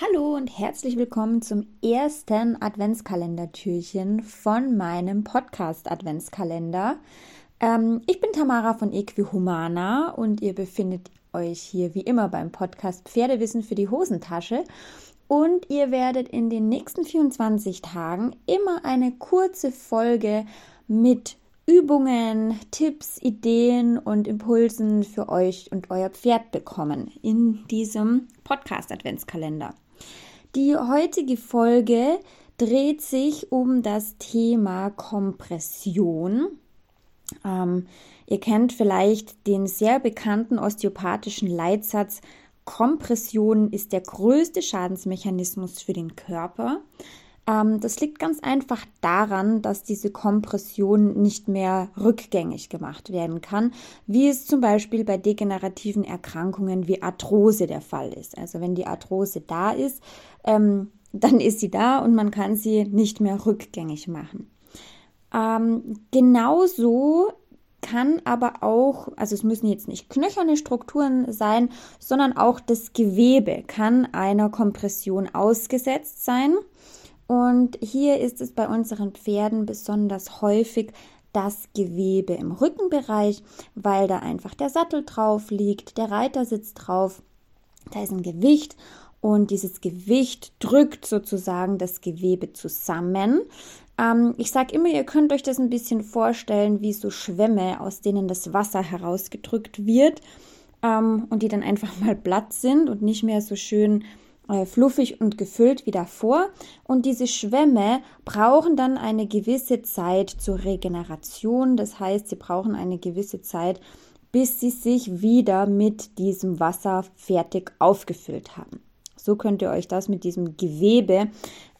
Hallo und herzlich willkommen zum ersten Adventskalendertürchen von meinem Podcast Adventskalender. Ähm, ich bin Tamara von Equihumana und ihr befindet euch hier wie immer beim Podcast Pferdewissen für die Hosentasche. Und ihr werdet in den nächsten 24 Tagen immer eine kurze Folge mit Übungen, Tipps, Ideen und Impulsen für euch und euer Pferd bekommen in diesem Podcast Adventskalender. Die heutige Folge dreht sich um das Thema Kompression. Ähm, ihr kennt vielleicht den sehr bekannten osteopathischen Leitsatz, Kompression ist der größte Schadensmechanismus für den Körper. Ähm, das liegt ganz einfach daran, dass diese Kompression nicht mehr rückgängig gemacht werden kann, wie es zum Beispiel bei degenerativen Erkrankungen wie Arthrose der Fall ist. Also wenn die Arthrose da ist, ähm, dann ist sie da und man kann sie nicht mehr rückgängig machen. Ähm, genauso kann aber auch, also es müssen jetzt nicht knöcherne Strukturen sein, sondern auch das Gewebe kann einer Kompression ausgesetzt sein. Und hier ist es bei unseren Pferden besonders häufig das Gewebe im Rückenbereich, weil da einfach der Sattel drauf liegt, der Reiter sitzt drauf, da ist ein Gewicht und dieses Gewicht drückt sozusagen das Gewebe zusammen. Ähm, ich sage immer, ihr könnt euch das ein bisschen vorstellen wie so Schwämme, aus denen das Wasser herausgedrückt wird ähm, und die dann einfach mal platt sind und nicht mehr so schön äh, fluffig und gefüllt wie davor. Und diese Schwämme brauchen dann eine gewisse Zeit zur Regeneration. Das heißt, sie brauchen eine gewisse Zeit, bis sie sich wieder mit diesem Wasser fertig aufgefüllt haben. So könnt ihr euch das mit diesem Gewebe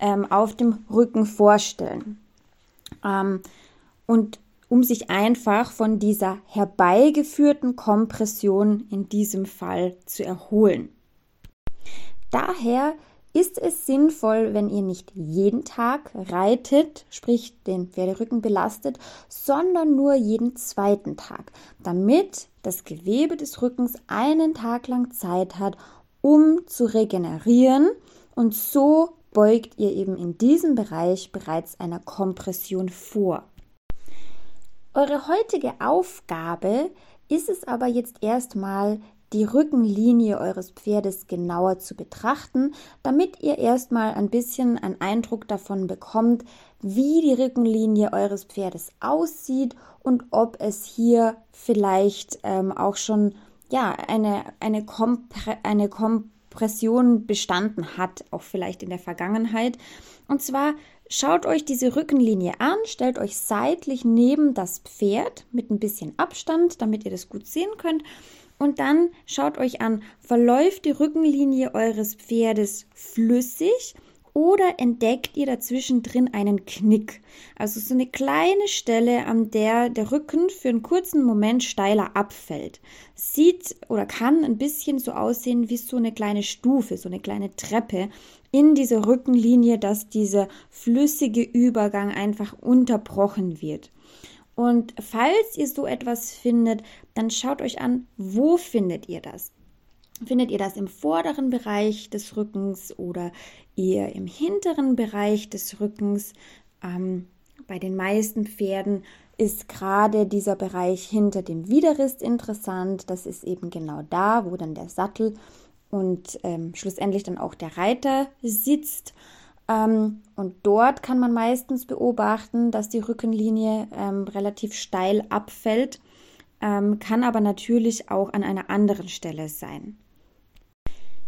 ähm, auf dem Rücken vorstellen. Ähm, und um sich einfach von dieser herbeigeführten Kompression in diesem Fall zu erholen. Daher ist es sinnvoll, wenn ihr nicht jeden Tag reitet, sprich den Pferderücken belastet, sondern nur jeden zweiten Tag, damit das Gewebe des Rückens einen Tag lang Zeit hat, um zu regenerieren und so beugt ihr eben in diesem Bereich bereits einer Kompression vor. Eure heutige Aufgabe ist es aber jetzt erstmal, die Rückenlinie eures Pferdes genauer zu betrachten, damit ihr erstmal ein bisschen einen Eindruck davon bekommt, wie die Rückenlinie eures Pferdes aussieht und ob es hier vielleicht ähm, auch schon ja, eine, eine, Kompre eine Kompression bestanden hat, auch vielleicht in der Vergangenheit. Und zwar schaut euch diese Rückenlinie an, stellt euch seitlich neben das Pferd mit ein bisschen Abstand, damit ihr das gut sehen könnt und dann schaut euch an, verläuft die Rückenlinie eures Pferdes flüssig oder entdeckt ihr dazwischen drin einen Knick? Also so eine kleine Stelle, an der der Rücken für einen kurzen Moment steiler abfällt. Sieht oder kann ein bisschen so aussehen wie so eine kleine Stufe, so eine kleine Treppe in dieser Rückenlinie, dass dieser flüssige Übergang einfach unterbrochen wird. Und falls ihr so etwas findet, dann schaut euch an, wo findet ihr das? Findet ihr das im vorderen Bereich des Rückens oder eher im hinteren Bereich des Rückens? Ähm, bei den meisten Pferden ist gerade dieser Bereich hinter dem Widerrist interessant. Das ist eben genau da, wo dann der Sattel und ähm, schlussendlich dann auch der Reiter sitzt. Ähm, und dort kann man meistens beobachten, dass die Rückenlinie ähm, relativ steil abfällt, ähm, kann aber natürlich auch an einer anderen Stelle sein.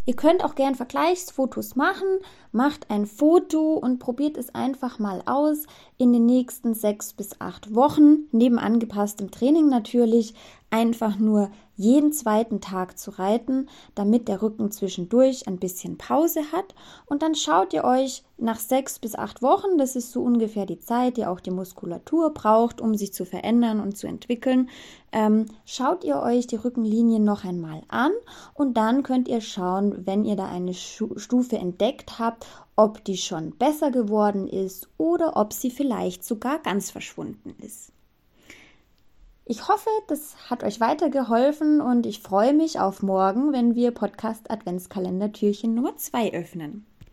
Ihr könnt auch gern Vergleichsfotos machen, macht ein Foto und probiert es einfach mal aus in den nächsten sechs bis acht Wochen, neben angepasstem Training natürlich, einfach nur jeden zweiten Tag zu reiten, damit der Rücken zwischendurch ein bisschen Pause hat. Und dann schaut ihr euch nach sechs bis acht Wochen, das ist so ungefähr die Zeit, die auch die Muskulatur braucht, um sich zu verändern und zu entwickeln, ähm, schaut ihr euch die Rückenlinien noch einmal an und dann könnt ihr schauen, wenn ihr da eine Stufe entdeckt habt, ob die schon besser geworden ist oder ob sie vielleicht sogar ganz verschwunden ist. Ich hoffe, das hat euch weitergeholfen und ich freue mich auf morgen, wenn wir Podcast Adventskalender Türchen Nummer 2 öffnen.